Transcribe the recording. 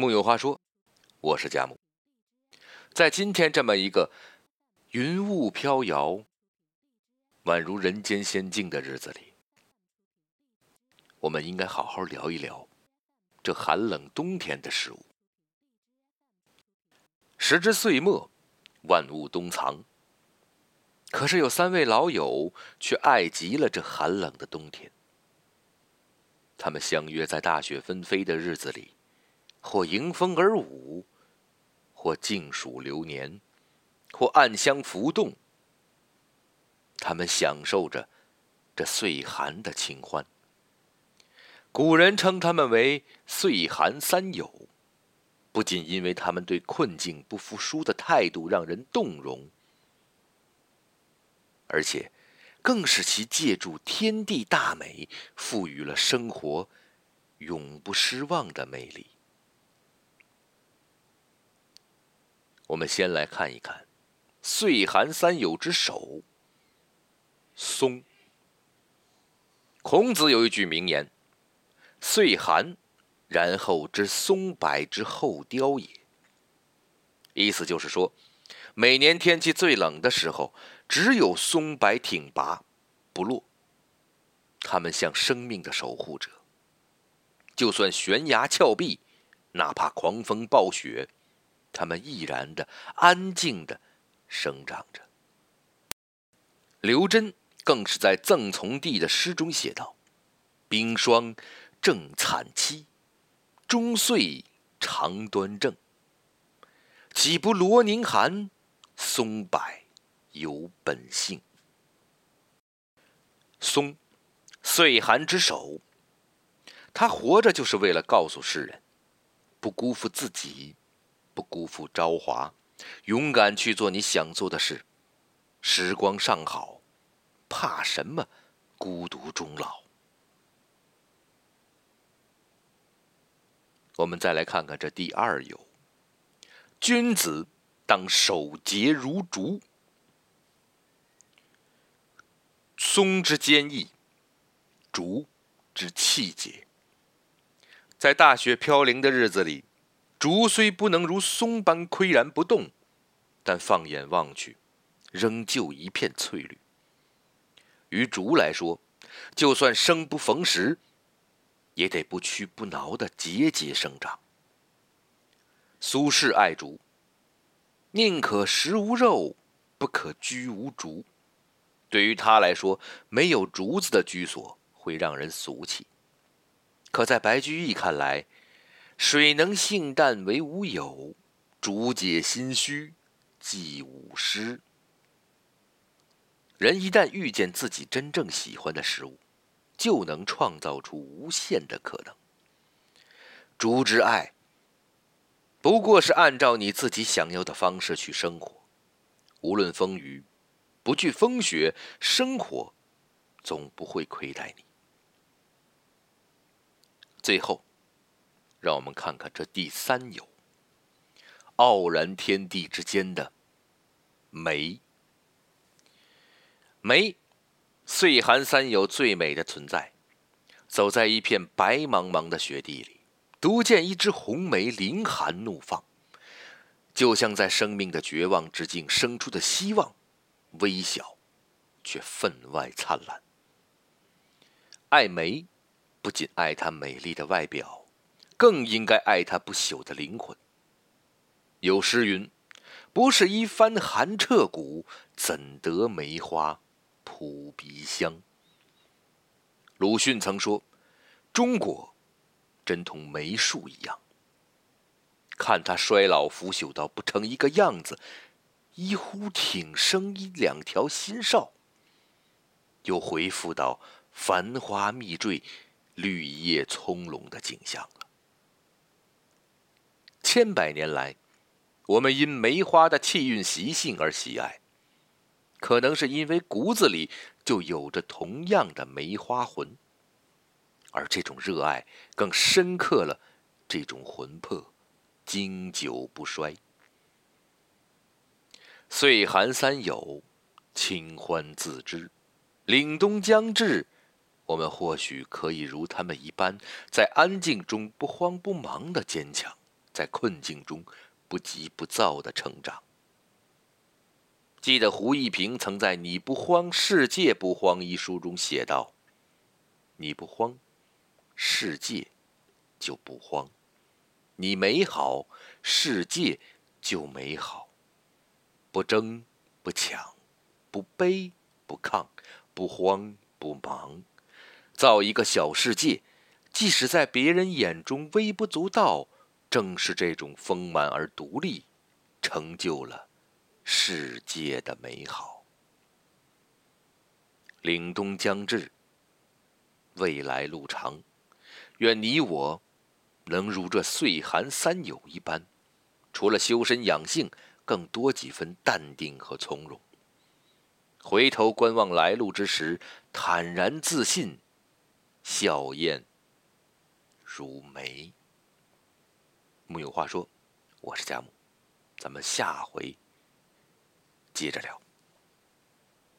木有话说，我是佳木。在今天这么一个云雾飘摇、宛如人间仙境的日子里，我们应该好好聊一聊这寒冷冬天的事物。时至岁末，万物冬藏。可是有三位老友却爱极了这寒冷的冬天。他们相约在大雪纷飞的日子里，或迎风而舞，或静数流年，或暗香浮动。他们享受着这岁寒的清欢。古人称他们为“岁寒三友”，不仅因为他们对困境不服输的态度让人动容。而且，更是其借助天地大美，赋予了生活永不失望的魅力。我们先来看一看岁寒三友之首——松。孔子有一句名言：“岁寒，然后知松柏之后凋也。”意思就是说，每年天气最冷的时候。只有松柏挺拔，不落。他们像生命的守护者，就算悬崖峭壁，哪怕狂风暴雪，他们毅然的、安静的生长着。刘桢更是在赠从弟的诗中写道：“冰霜正惨凄，终岁长端正。岂不罗宁寒，松柏。”有本性，松，岁寒之首。他活着就是为了告诉世人，不辜负自己，不辜负朝华，勇敢去做你想做的事。时光尚好，怕什么孤独终老？我们再来看看这第二友：君子当守节如竹。松之坚毅，竹之气节。在大雪飘零的日子里，竹虽不能如松般岿然不动，但放眼望去，仍旧一片翠绿。于竹来说，就算生不逢时，也得不屈不挠的节节生长。苏轼爱竹，宁可食无肉，不可居无竹。对于他来说，没有竹子的居所会让人俗气。可在白居易看来，水能性淡为无有，竹解心虚即无失。人一旦遇见自己真正喜欢的事物，就能创造出无限的可能。竹之爱，不过是按照你自己想要的方式去生活，无论风雨。不惧风雪，生活总不会亏待你。最后，让我们看看这第三友——傲然天地之间的梅。梅，岁寒三友最美的存在。走在一片白茫茫的雪地里，独见一只红梅凌寒怒放，就像在生命的绝望之境生出的希望。微小，却分外灿烂。爱梅，不仅爱她美丽的外表，更应该爱他不朽的灵魂。有诗云：“不是一番寒彻骨，怎得梅花扑鼻香？”鲁迅曾说：“中国真同梅树一样，看它衰老腐朽到不成一个样子。”一忽挺生一两条新梢，又回复到繁花密坠、绿叶葱茏的景象。千百年来，我们因梅花的气韵习性而喜爱，可能是因为骨子里就有着同样的梅花魂，而这种热爱更深刻了这种魂魄，经久不衰。岁寒三友，清欢自知。凛冬将至，我们或许可以如他们一般，在安静中不慌不忙的坚强，在困境中不急不躁的成长。记得胡一平曾在《你不慌，世界不慌》一书中写道：“你不慌，世界就不慌；你美好，世界就美好。不争，不抢，不卑，不亢，不慌，不忙，造一个小世界。即使在别人眼中微不足道，正是这种丰满而独立，成就了。”世界的美好。凛冬将至，未来路长，愿你我能如这岁寒三友一般，除了修身养性，更多几分淡定和从容。回头观望来路之时，坦然自信，笑靥如眉。木有话说，我是佳木，咱们下回。接着聊。